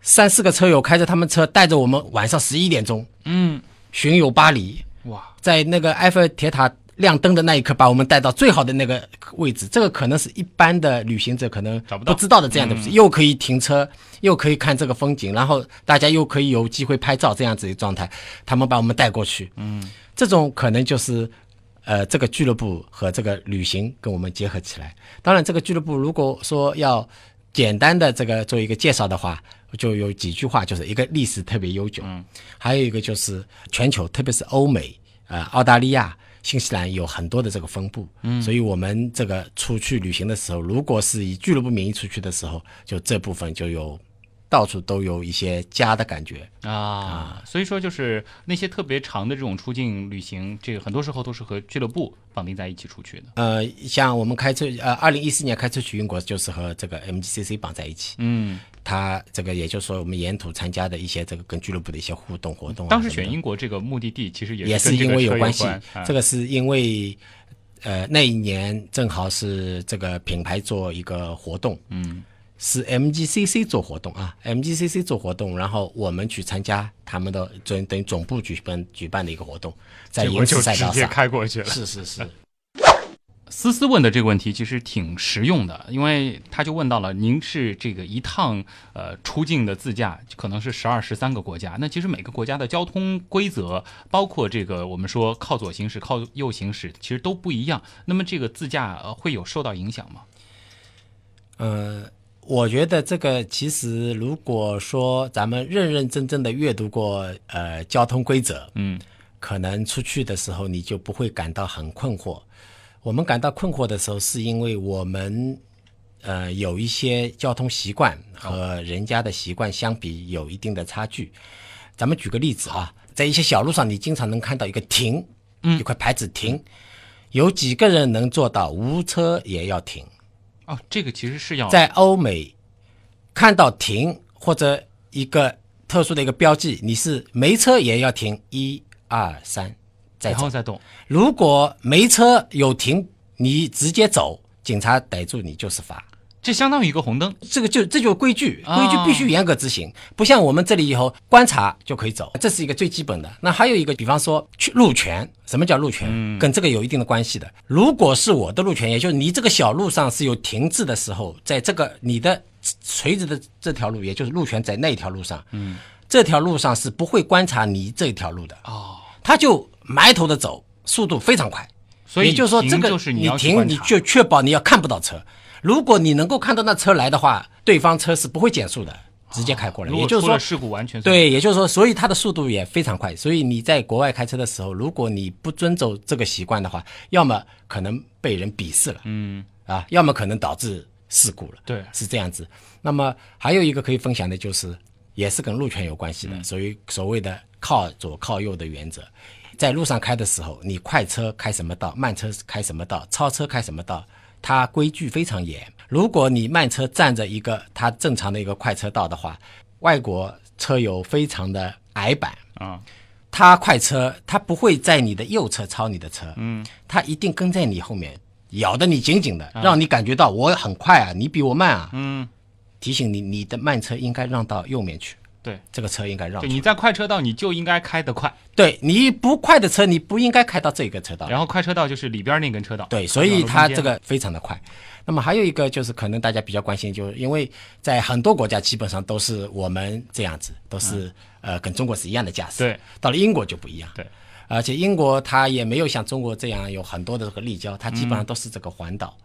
三四个车友开着他们车，带着我们晚上十一点钟，嗯，巡游巴黎，哇，在那个埃菲尔铁塔亮灯的那一刻，把我们带到最好的那个位置。这个可能是一般的旅行者可能不知道的这样的又可以停车，又可以看这个风景，然后大家又可以有机会拍照，这样子的状态，他们把我们带过去，嗯，这种可能就是，呃，这个俱乐部和这个旅行跟我们结合起来。当然，这个俱乐部如果说要简单的这个做一个介绍的话。就有几句话，就是一个历史特别悠久，嗯，还有一个就是全球，特别是欧美、呃澳大利亚、新西兰有很多的这个分布，嗯，所以我们这个出去旅行的时候，如果是以俱乐部名义出去的时候，就这部分就有。到处都有一些家的感觉啊，所以说就是那些特别长的这种出境旅行，这个很多时候都是和俱乐部绑定在一起出去的。呃，像我们开车，呃，二零一四年开车去英国，就是和这个 MGCC 绑在一起。嗯，他这个也就是说，我们沿途参加的一些这个跟俱乐部的一些互动活动。当时选英国这个目的地，其实也是因为有关系。这个是因为，呃，那一年正好是这个品牌做一个活动。嗯。是 MGCC 做活动啊，MGCC 做活动，然后我们去参加他们的总等于总部举办举办的一个活动，在银石赛道上直接开过去了。是是是。思思问的这个问题其实挺实用的，因为他就问到了，您是这个一趟呃出境的自驾，可能是十二十三个国家，那其实每个国家的交通规则，包括这个我们说靠左行驶、靠右行驶，其实都不一样。那么这个自驾会有受到影响吗？呃。我觉得这个其实，如果说咱们认认真真的阅读过呃交通规则，嗯，可能出去的时候你就不会感到很困惑。我们感到困惑的时候，是因为我们呃有一些交通习惯和人家的习惯相比有一定的差距。咱们举个例子啊，在一些小路上，你经常能看到一个停，嗯，一块牌子停，有几个人能做到无车也要停？哦，这个其实是要在欧美看到停，或者一个特殊的一个标记，你是没车也要停一二三，再走然后再动。如果没车有停，你直接走，警察逮住你就是罚。这相当于一个红灯，这个就这就是规矩，啊。规矩必须严格执行，不像我们这里以后观察就可以走，这是一个最基本的。那还有一个，比方说去路权，什么叫路权？嗯。跟这个有一定的关系的。如果是我的路权，也就是你这个小路上是有停滞的时候，在这个你的垂直的这条路，也就是路权在那一条路上，嗯，这条路上是不会观察你这一条路的，哦，他就埋头的走，速度非常快。所以也就是说，停这个就是你停，你就确保你要看不到车。如果你能够看到那车来的话，对方车是不会减速的，直接开过来。也就是说，事故完全对，也就是说，所以它的速度也非常快。所以你在国外开车的时候，如果你不遵守这个习惯的话，要么可能被人鄙视了，嗯啊，要么可能导致事故了。对是这样子。那么还有一个可以分享的就是，也是跟路权有关系嗯的，所以所谓的靠左靠右的原则。在路上开的时候，你快车开什么道，慢车开什么道，超车开什么道，它规矩非常严。如果你慢车占着一个它正常的一个快车道的话，外国车友非常的矮板，啊，他快车他不会在你的右侧超你的车，嗯，他一定跟在你后面，咬得你紧紧的，啊。让你感觉到我很快啊，你比我慢啊，嗯，提醒你你的慢车应该让到右面去，对，这个车应该让出。就你在快车道你就应该开得快，对你不快的车，你不应该开到这个车道。然后快车道就是里边那根车道，对，所以它它这个非常的快。那么还有一个就是可能大家比较关心，就是因为在很多国家基本上都是我们这样子，都是、呃跟中国是一样的驾驶。对，到了英国就不一样。对，而且英国它也没有像中国这样有很多的这个立交，它基本上都是这个环岛。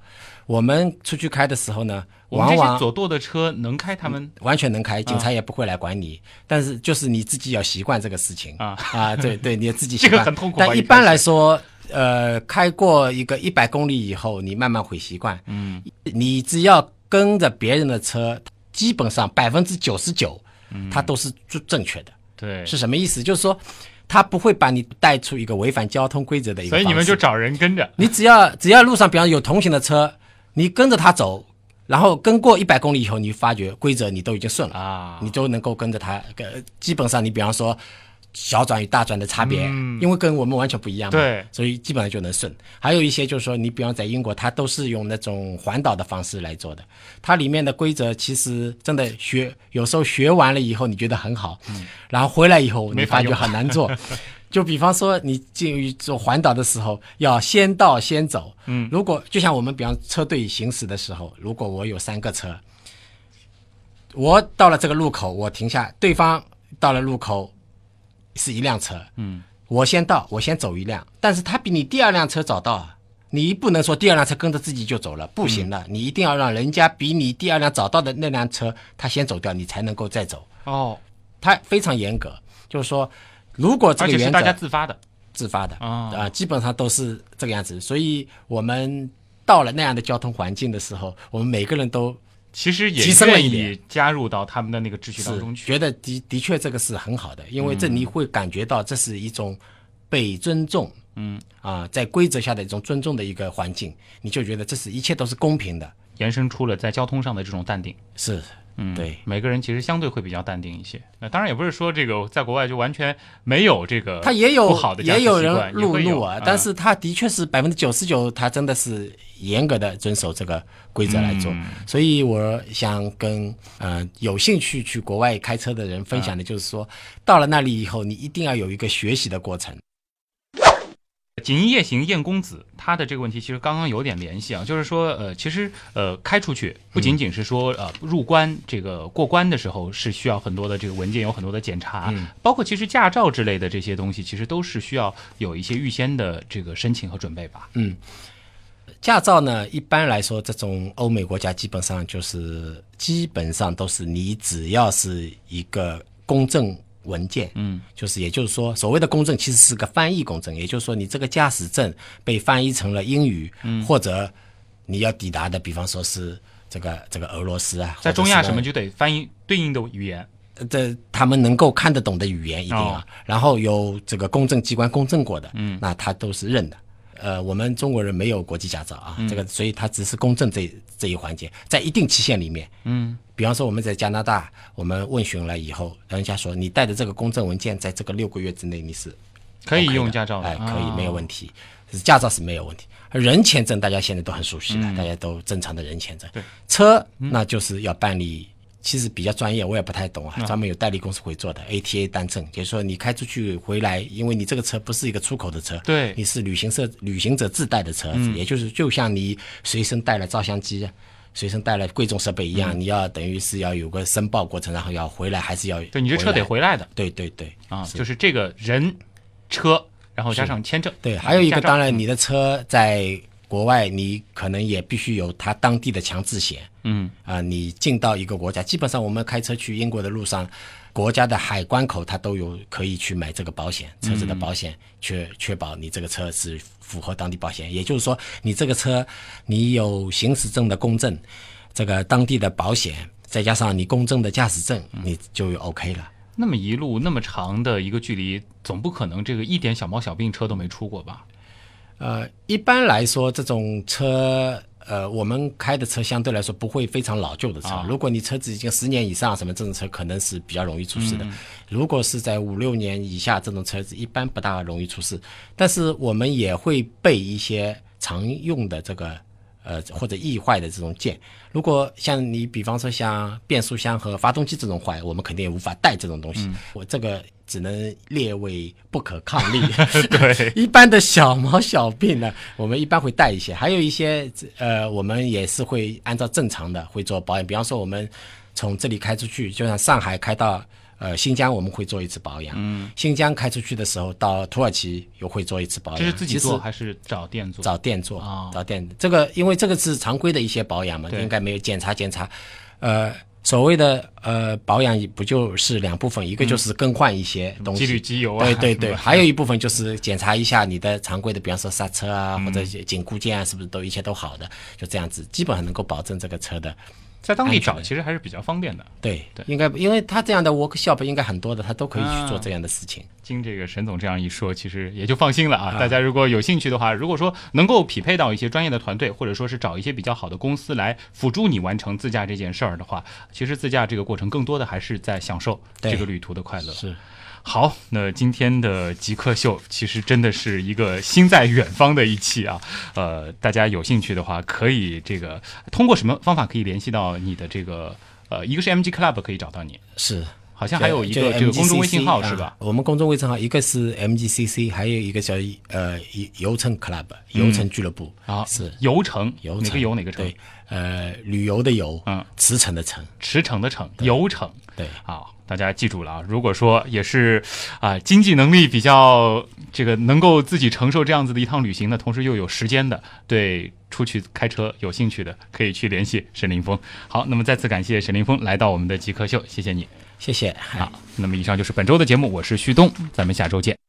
我们出去开的时候呢，往往左舵的车能开他们完全能开，警察也不会来管你。但是就是你自己要习惯这个事情啊啊，对对，你自己 习这个惯。很痛苦但一般来说，呃，开过一个一百公里以后，你慢慢会习惯。嗯，你只要跟着别人的车，基本上百分之九十九，它都是正正确的。对，是什么意思？就是说，他不会把你带出一个违反交通规则的一个所以你们就找人跟着，你只要只要路上，比方有同行的车，你跟着他走，然后跟过一百公里以后，你发觉规则你都已经顺了啊，你都能够跟着他。呃，基本上你比方说小转与大转的差别，嗯因为跟我们完全不一样嘛，对所以基本上就能顺。还有一些就是说，你比方在英国，它都是用那种环岛的方式来做的，它里面的规则其实真的学有时候学完了以后，你觉得很好，然后回来以后你发觉很难做。就比方说，你进入做环岛的时候，要先到先走。嗯如果就像我们比方车队行驶的时候，如果我有三个车，我到了这个路口，我停下，对方到了路口是一辆车，嗯，我先到，我先走一辆，但是他比你第二辆车早到啊，你不能说第二辆车跟着自己就走了，不行的，你一定要让人家比你第二辆早到的那辆车他先走掉，你才能够再走。哦，他非常严格，就是说，如果这个原则是大家自发的，自发的啊啊、基本上都是这个样子。所以我们到了那样的交通环境的时候，我们每个人都其实也提升了愿意一点，加入到他们的那个秩序当中去。觉得的的确这个是很好的，因为这嗯。你会感觉到这是一种被尊重，嗯。啊，在规则下的一种尊重的一个环境，你就觉得这是一切都是公平的，延伸出了在交通上的这种淡定。是，嗯，对，每个人其实相对会比较淡定一些。那当然也不是说这个在国外就完全没有这个他也有不好的也有人路怒啊，但是他的确是百分之九十九，他真的是严格的遵守这个规则来做。嗯所以我想跟呃有兴趣去国外开车的人分享的嗯就是说，到了那里以后，你一定要有一个学习的过程。锦衣夜行燕公子，他的这个问题其实刚刚有点联系啊，就是说，呃，其实呃，开出去不仅仅是说呃入关这个过关的时候是需要很多的这个文件，有很多的检查，嗯包括其实驾照之类的这些东西，其实都是需要有一些预先的这个申请和准备吧。嗯，驾照呢，一般来说，这种欧美国家基本上就是基本上都是你只要是一个公证文件，嗯，就是也就是说，所谓的公证其实是个翻译公证，也就是说，你这个驾驶证被翻译成了英语，嗯或者你要抵达的，比方说是这个这个俄罗斯啊，在中亚什么就就得翻译对应的语言。这他们能够看得懂的语言一定啊，哦然后有这个公证机关公证过的，嗯那他都是认的。呃，我们中国人没有国际驾照啊，这个所以它只是公证这这一环节，在一定期限里面，嗯，比方说我们在加拿大，我们问询了以后，人家说你带的这个公证文件，在这个六个月之内你是可以用驾照的哎，可以啊没有问题，驾照是没有问题。人签证大家现在都很熟悉了，嗯大家都正常的人签证。对，车那就是要办理。其实比较专业，我也不太懂啊。啊专门有代理公司会做的 ATA 单证，就是说你开出去回来，因为你这个车不是一个出口的车，对你是旅行社旅行者自带的车也就是就像你随身带了照相机、随身带了贵重设备一样，嗯你要等于是要有个申报过程，然后要回来还是要对你这车得回来的。对对对啊，是就是这个人、车，然后加上签证。对，还有一个，当然你的车在国外，你可能也必须有他当地的强制险。嗯啊、你进到一个国家，基本上我们开车去英国的路上，国家的海关口它都有可以去买这个保险，车子的保险，确确保你这个车是符合当地保险。也就是说，你这个车你有行驶证的公证，这个当地的保险，再加上你公证的驾驶证，你就有 OK 了。那么一路那么长的一个距离，总不可能这个一点小猫小病车都没出过吧？呃，一般来说，这种车，呃，我们开的车相对来说不会非常老旧的车。啊如果你车子已经十年以上，什么这种车可能是比较容易出事的。嗯如果是在五六年以下，这种车子一般不大容易出事。但是我们也会备一些常用的这个。呃，或者易坏的这种件，如果像你，比方说像变速箱和发动机这种坏，我们肯定也无法带这种东西。我这个只能列为不可抗力。对，一般的小毛小病呢，我们一般会带一些，还有一些呃，我们也是会按照正常的会做保养。比方说，我们从这里开出去，就像上海开到呃新疆，我们会做一次保养。嗯，新疆开出去的时候，到土耳其又会做一次保养。这是自己做还是找店做？找店做啊找店。这个因为这个是常规的一些保养嘛，应该没有检查检查。呃，所谓的呃保养不就是两部分，一个就是更换一些东西，机滤机油啊对对对，还有一部分就是检查一下你的常规的，比方说刹车啊、嗯。或者紧固件啊，是不是都一切都好的，就这样子，基本上能够保证这个车的。在当地找其实还是比较方便的。对对应该因为他这样的 workshop 应该很多的，他都可以去做啊这样的事情。经这个沈总这样一说，其实也就放心了啊。啊大家如果有兴趣的话，如果说能够匹配到一些专业的团队，或者说是找一些比较好的公司来辅助你完成自驾这件事儿的话，其实自驾这个过程更多的还是在享受这个旅途的快乐。是。好，那今天的极客秀其实真的是一个心在远方的一期啊。呃，大家有兴趣的话，可以这个通过什么方法可以联系到你的这个呃，一个是 MG Club 可以找到你，是，好像还有一个这个公众微信号是吧？啊？我们公众微信号一个是 MGCC，还有一个叫呃游游程 Club 游城俱乐部。啊，是。游城，游哪个游哪个城？对，呃，旅游的游，嗯，驰骋的骋，驰骋的骋，游城。对，好，大家记住了啊！如果说也是啊、经济能力比较这个能够自己承受这样子的一趟旅行的，同时又有时间的，对出去开车有兴趣的，可以去联系沈凌峰。好，那么再次感谢沈凌峰来到我们的极客秀，谢谢你，谢谢。好，那么以上就是本周的节目，我是旭东，咱们下周见。